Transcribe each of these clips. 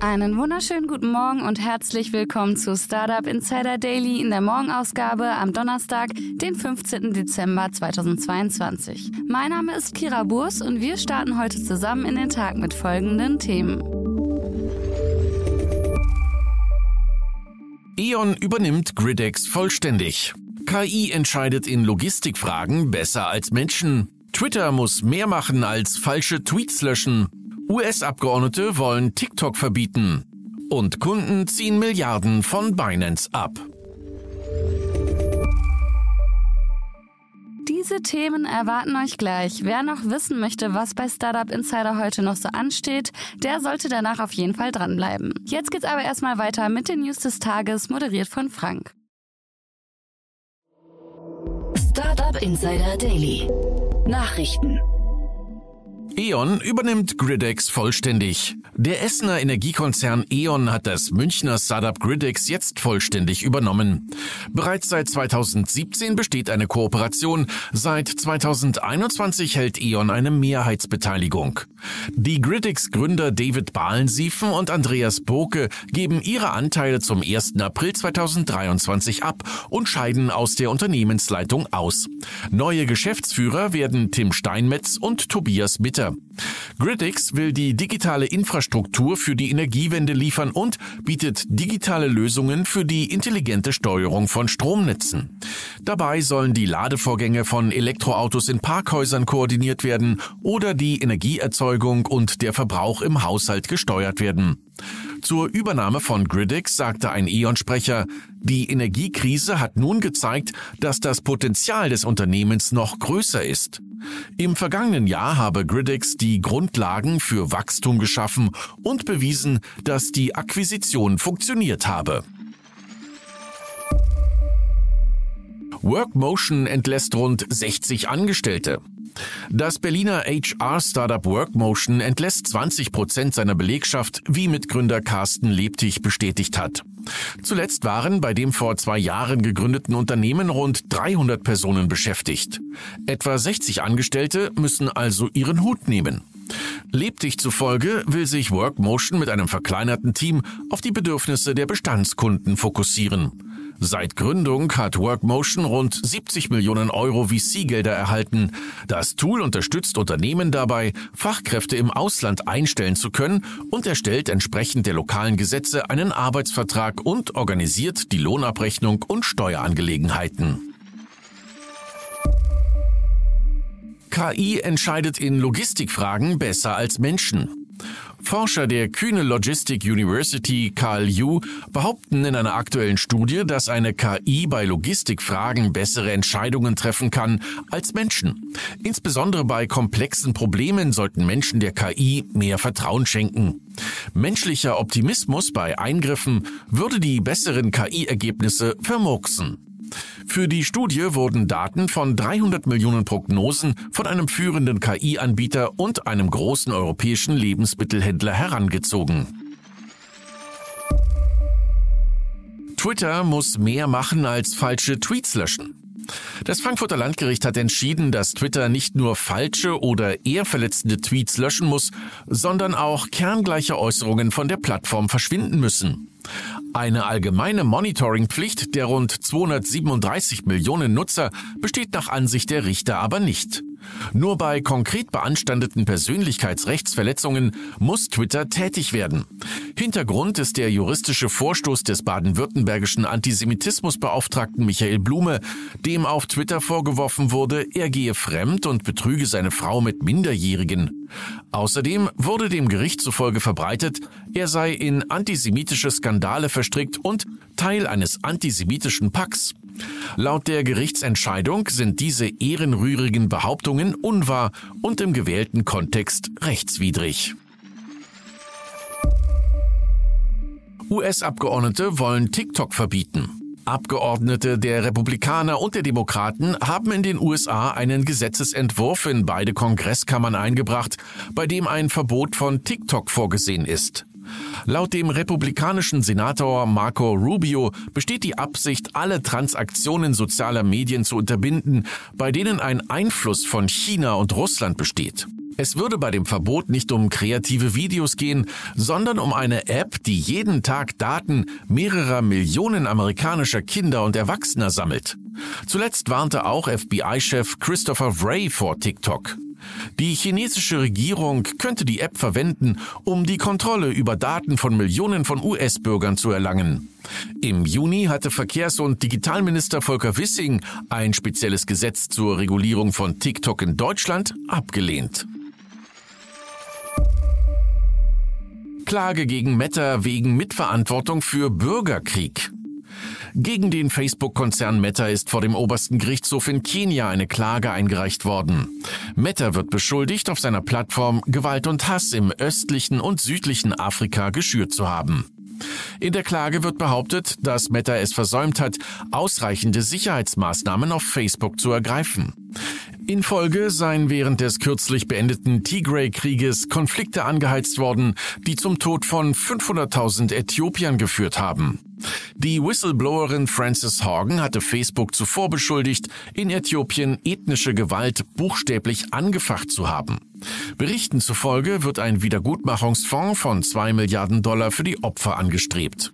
Einen wunderschönen guten Morgen und herzlich willkommen zu Startup Insider Daily in der Morgenausgabe am Donnerstag, den 15. Dezember 2022. Mein Name ist Kira Burs und wir starten heute zusammen in den Tag mit folgenden Themen. E.ON übernimmt Gridex vollständig. KI entscheidet in Logistikfragen besser als Menschen. Twitter muss mehr machen als falsche Tweets löschen. US-Abgeordnete wollen TikTok verbieten. Und Kunden ziehen Milliarden von Binance ab. Diese Themen erwarten euch gleich. Wer noch wissen möchte, was bei Startup Insider heute noch so ansteht, der sollte danach auf jeden Fall dranbleiben. Jetzt geht's aber erstmal weiter mit den News des Tages, moderiert von Frank. Startup Insider Daily. Nachrichten. E.ON übernimmt Gridex vollständig. Der Essener Energiekonzern E.ON hat das Münchner Startup Gridex jetzt vollständig übernommen. Bereits seit 2017 besteht eine Kooperation. Seit 2021 hält E.ON eine Mehrheitsbeteiligung. Die Gridex-Gründer David Bahlensiefen und Andreas Boke geben ihre Anteile zum 1. April 2023 ab und scheiden aus der Unternehmensleitung aus. Neue Geschäftsführer werden Tim Steinmetz und Tobias Mitter weiter. Gridix will die digitale Infrastruktur für die Energiewende liefern und bietet digitale Lösungen für die intelligente Steuerung von Stromnetzen. Dabei sollen die Ladevorgänge von Elektroautos in Parkhäusern koordiniert werden oder die Energieerzeugung und der Verbrauch im Haushalt gesteuert werden. Zur Übernahme von Gridix sagte ein E.ON-Sprecher, die Energiekrise hat nun gezeigt, dass das Potenzial des Unternehmens noch größer ist. Im vergangenen Jahr habe Gridix die Grundlagen für Wachstum geschaffen und bewiesen, dass die Akquisition funktioniert habe. Workmotion entlässt rund 60 Angestellte. Das Berliner HR-Startup Workmotion entlässt 20 Prozent seiner Belegschaft, wie Mitgründer Carsten Lebtig bestätigt hat. Zuletzt waren bei dem vor zwei Jahren gegründeten Unternehmen rund 300 Personen beschäftigt. Etwa 60 Angestellte müssen also ihren Hut nehmen. Lebtig zufolge will sich Workmotion mit einem verkleinerten Team auf die Bedürfnisse der Bestandskunden fokussieren. Seit Gründung hat Workmotion rund 70 Millionen Euro VC-Gelder erhalten. Das Tool unterstützt Unternehmen dabei, Fachkräfte im Ausland einstellen zu können und erstellt entsprechend der lokalen Gesetze einen Arbeitsvertrag und organisiert die Lohnabrechnung und Steuerangelegenheiten. KI entscheidet in Logistikfragen besser als Menschen. Forscher der Kühne Logistic University Yu behaupten in einer aktuellen Studie, dass eine KI bei Logistikfragen bessere Entscheidungen treffen kann als Menschen. Insbesondere bei komplexen Problemen sollten Menschen der KI mehr Vertrauen schenken. Menschlicher Optimismus bei Eingriffen würde die besseren KI-Ergebnisse vermurksen. Für die Studie wurden Daten von 300 Millionen Prognosen von einem führenden KI-Anbieter und einem großen europäischen Lebensmittelhändler herangezogen. Twitter muss mehr machen als falsche Tweets löschen. Das Frankfurter Landgericht hat entschieden, dass Twitter nicht nur falsche oder eher verletzende Tweets löschen muss, sondern auch kerngleiche Äußerungen von der Plattform verschwinden müssen. Eine allgemeine Monitoringpflicht der rund 237 Millionen Nutzer besteht nach Ansicht der Richter aber nicht. Nur bei konkret beanstandeten Persönlichkeitsrechtsverletzungen muss Twitter tätig werden. Hintergrund ist der juristische Vorstoß des baden-württembergischen Antisemitismusbeauftragten Michael Blume, dem auf Twitter vorgeworfen wurde, er gehe fremd und betrüge seine Frau mit Minderjährigen. Außerdem wurde dem Gericht zufolge verbreitet, er sei in antisemitische Skandale verstrickt und Teil eines antisemitischen Packs. Laut der Gerichtsentscheidung sind diese ehrenrührigen Behauptungen unwahr und im gewählten Kontext rechtswidrig. US-Abgeordnete wollen TikTok verbieten. Abgeordnete der Republikaner und der Demokraten haben in den USA einen Gesetzesentwurf in beide Kongresskammern eingebracht, bei dem ein Verbot von TikTok vorgesehen ist. Laut dem republikanischen Senator Marco Rubio besteht die Absicht, alle Transaktionen sozialer Medien zu unterbinden, bei denen ein Einfluss von China und Russland besteht. Es würde bei dem Verbot nicht um kreative Videos gehen, sondern um eine App, die jeden Tag Daten mehrerer Millionen amerikanischer Kinder und Erwachsener sammelt. Zuletzt warnte auch FBI-Chef Christopher Wray vor TikTok. Die chinesische Regierung könnte die App verwenden, um die Kontrolle über Daten von Millionen von US-Bürgern zu erlangen. Im Juni hatte Verkehrs- und Digitalminister Volker Wissing ein spezielles Gesetz zur Regulierung von TikTok in Deutschland abgelehnt. Klage gegen Meta wegen Mitverantwortung für Bürgerkrieg. Gegen den Facebook-Konzern Meta ist vor dem obersten Gerichtshof in Kenia eine Klage eingereicht worden. Meta wird beschuldigt, auf seiner Plattform Gewalt und Hass im östlichen und südlichen Afrika geschürt zu haben. In der Klage wird behauptet, dass Meta es versäumt hat, ausreichende Sicherheitsmaßnahmen auf Facebook zu ergreifen. In Folge seien während des kürzlich beendeten Tigray-Krieges Konflikte angeheizt worden, die zum Tod von 500.000 Äthiopiern geführt haben. Die Whistleblowerin Frances Horgan hatte Facebook zuvor beschuldigt, in Äthiopien ethnische Gewalt buchstäblich angefacht zu haben. Berichten zufolge wird ein Wiedergutmachungsfonds von 2 Milliarden Dollar für die Opfer angestrebt.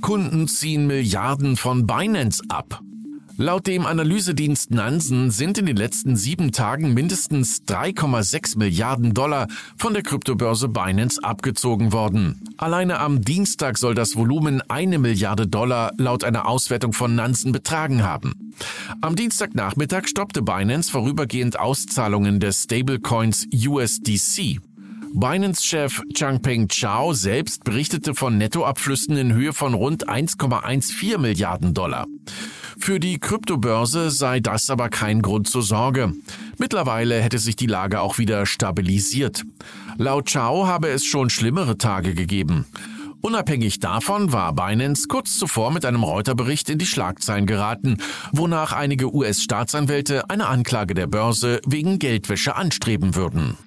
Kunden ziehen Milliarden von Binance ab. Laut dem Analysedienst Nansen sind in den letzten sieben Tagen mindestens 3,6 Milliarden Dollar von der Kryptobörse Binance abgezogen worden. Alleine am Dienstag soll das Volumen eine Milliarde Dollar laut einer Auswertung von Nansen betragen haben. Am Dienstagnachmittag stoppte Binance vorübergehend Auszahlungen des Stablecoins USDC. Binance-Chef Changpeng Chao selbst berichtete von Nettoabflüssen in Höhe von rund 1,14 Milliarden Dollar. Für die Kryptobörse sei das aber kein Grund zur Sorge. Mittlerweile hätte sich die Lage auch wieder stabilisiert. Laut Chao habe es schon schlimmere Tage gegeben. Unabhängig davon war Binance kurz zuvor mit einem Reuter-Bericht in die Schlagzeilen geraten, wonach einige US-Staatsanwälte eine Anklage der Börse wegen Geldwäsche anstreben würden.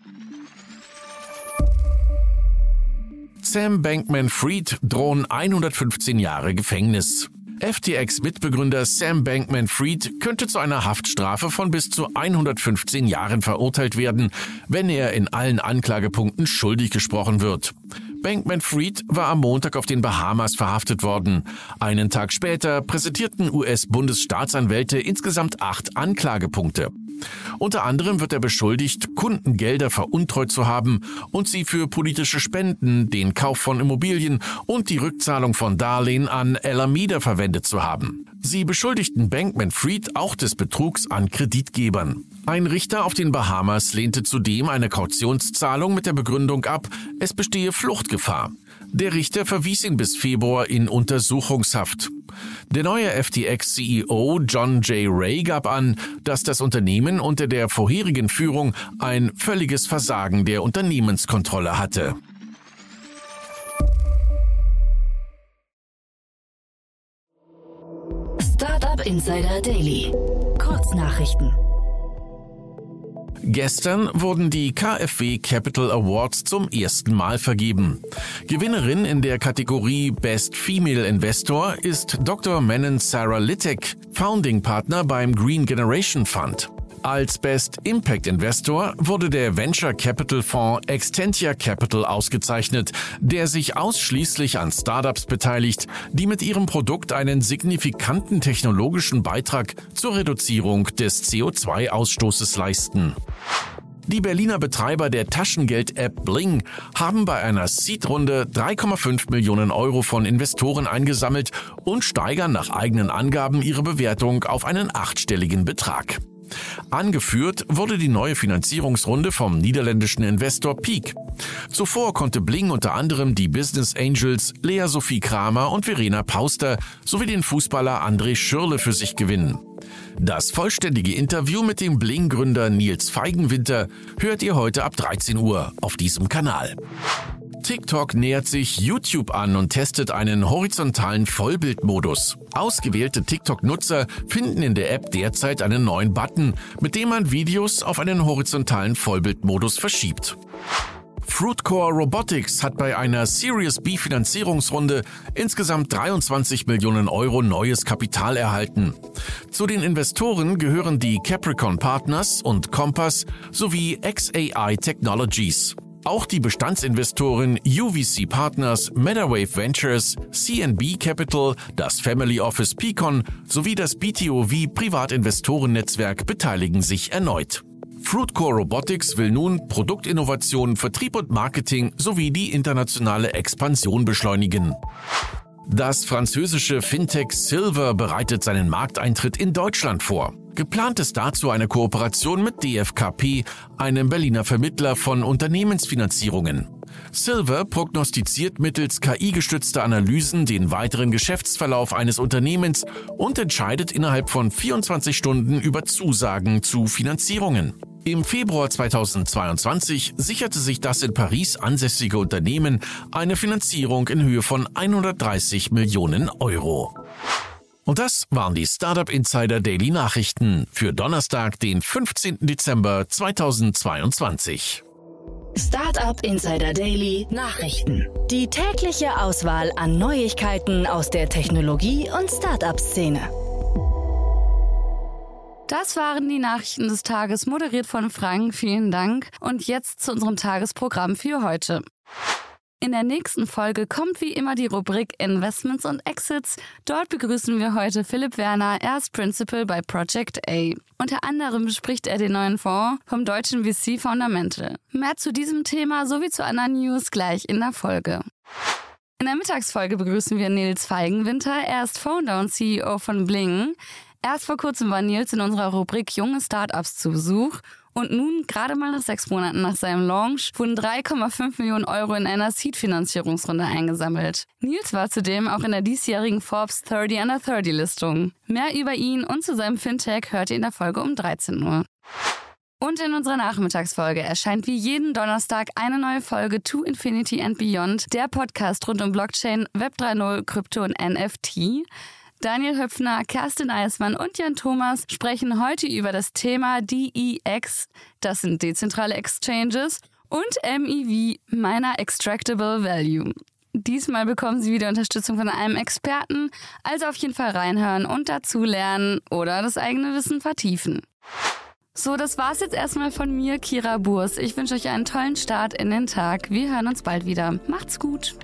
Sam Bankman-Fried drohen 115 Jahre Gefängnis. FTX-Mitbegründer Sam Bankman-Fried könnte zu einer Haftstrafe von bis zu 115 Jahren verurteilt werden, wenn er in allen Anklagepunkten schuldig gesprochen wird. Bankman-Fried war am Montag auf den Bahamas verhaftet worden. Einen Tag später präsentierten US-Bundesstaatsanwälte insgesamt acht Anklagepunkte. Unter anderem wird er beschuldigt, Kundengelder veruntreut zu haben und sie für politische Spenden, den Kauf von Immobilien und die Rückzahlung von Darlehen an Alameda verwendet zu haben. Sie beschuldigten Bankman Fried auch des Betrugs an Kreditgebern. Ein Richter auf den Bahamas lehnte zudem eine Kautionszahlung mit der Begründung ab, es bestehe Fluchtgefahr. Der Richter verwies ihn bis Februar in Untersuchungshaft. Der neue FTX-CEO John J. Ray gab an, dass das Unternehmen unter der vorherigen Führung ein völliges Versagen der Unternehmenskontrolle hatte. Startup Insider Daily. Kurznachrichten. Gestern wurden die KfW Capital Awards zum ersten Mal vergeben. Gewinnerin in der Kategorie Best Female Investor ist Dr. Menon Sarah Littek, Founding Partner beim Green Generation Fund. Als Best Impact Investor wurde der Venture Capital Fonds Extentia Capital ausgezeichnet, der sich ausschließlich an Startups beteiligt, die mit ihrem Produkt einen signifikanten technologischen Beitrag zur Reduzierung des CO2-Ausstoßes leisten. Die Berliner Betreiber der Taschengeld-App Bling haben bei einer Seed-Runde 3,5 Millionen Euro von Investoren eingesammelt und steigern nach eigenen Angaben ihre Bewertung auf einen achtstelligen Betrag. Angeführt wurde die neue Finanzierungsrunde vom niederländischen Investor Peak. Zuvor konnte Bling unter anderem die Business Angels Lea Sophie Kramer und Verena Pauster sowie den Fußballer André Schürle für sich gewinnen. Das vollständige Interview mit dem Bling-Gründer Nils Feigenwinter hört ihr heute ab 13 Uhr auf diesem Kanal. TikTok nähert sich YouTube an und testet einen horizontalen Vollbildmodus. Ausgewählte TikTok-Nutzer finden in der App derzeit einen neuen Button, mit dem man Videos auf einen horizontalen Vollbildmodus verschiebt. Fruitcore Robotics hat bei einer Series B Finanzierungsrunde insgesamt 23 Millionen Euro neues Kapital erhalten. Zu den Investoren gehören die Capricorn Partners und Compass sowie XAI Technologies. Auch die Bestandsinvestoren UVC Partners, MetaWave Ventures, CNB Capital, das Family Office Picon sowie das BTOV Privatinvestorennetzwerk beteiligen sich erneut. Fruitcore Robotics will nun Produktinnovation, Vertrieb und Marketing sowie die internationale Expansion beschleunigen. Das französische Fintech Silver bereitet seinen Markteintritt in Deutschland vor. Geplant ist dazu eine Kooperation mit DFKP, einem Berliner Vermittler von Unternehmensfinanzierungen. Silver prognostiziert mittels KI-gestützter Analysen den weiteren Geschäftsverlauf eines Unternehmens und entscheidet innerhalb von 24 Stunden über Zusagen zu Finanzierungen. Im Februar 2022 sicherte sich das in Paris ansässige Unternehmen eine Finanzierung in Höhe von 130 Millionen Euro. Und das waren die Startup Insider Daily Nachrichten für Donnerstag, den 15. Dezember 2022. Startup Insider Daily Nachrichten. Die tägliche Auswahl an Neuigkeiten aus der Technologie- und Startup-Szene. Das waren die Nachrichten des Tages, moderiert von Frank. Vielen Dank. Und jetzt zu unserem Tagesprogramm für heute. In der nächsten Folge kommt wie immer die Rubrik Investments und Exits. Dort begrüßen wir heute Philipp Werner, er ist Principal bei Project A. Unter anderem bespricht er den neuen Fonds vom deutschen VC Fundamental. Mehr zu diesem Thema sowie zu anderen News gleich in der Folge. In der Mittagsfolge begrüßen wir Nils Feigenwinter. Er ist Founder und CEO von Bling. Erst vor kurzem war Nils in unserer Rubrik Junge Startups zu Besuch und nun, gerade mal nach sechs Monaten nach seinem Launch, wurden 3,5 Millionen Euro in einer Seed-Finanzierungsrunde eingesammelt. Nils war zudem auch in der diesjährigen Forbes 30 Under 30 Listung. Mehr über ihn und zu seinem Fintech hört ihr in der Folge um 13 Uhr. Und in unserer Nachmittagsfolge erscheint wie jeden Donnerstag eine neue Folge To Infinity and Beyond, der Podcast rund um Blockchain, Web 3.0, Krypto und NFT. Daniel Höpfner, Kerstin Eismann und Jan Thomas sprechen heute über das Thema DEX, das sind dezentrale Exchanges, und MEV, Miner Extractable Value. Diesmal bekommen Sie wieder Unterstützung von einem Experten, also auf jeden Fall reinhören und dazulernen oder das eigene Wissen vertiefen. So, das war's jetzt erstmal von mir, Kira Burs. Ich wünsche euch einen tollen Start in den Tag. Wir hören uns bald wieder. Macht's gut.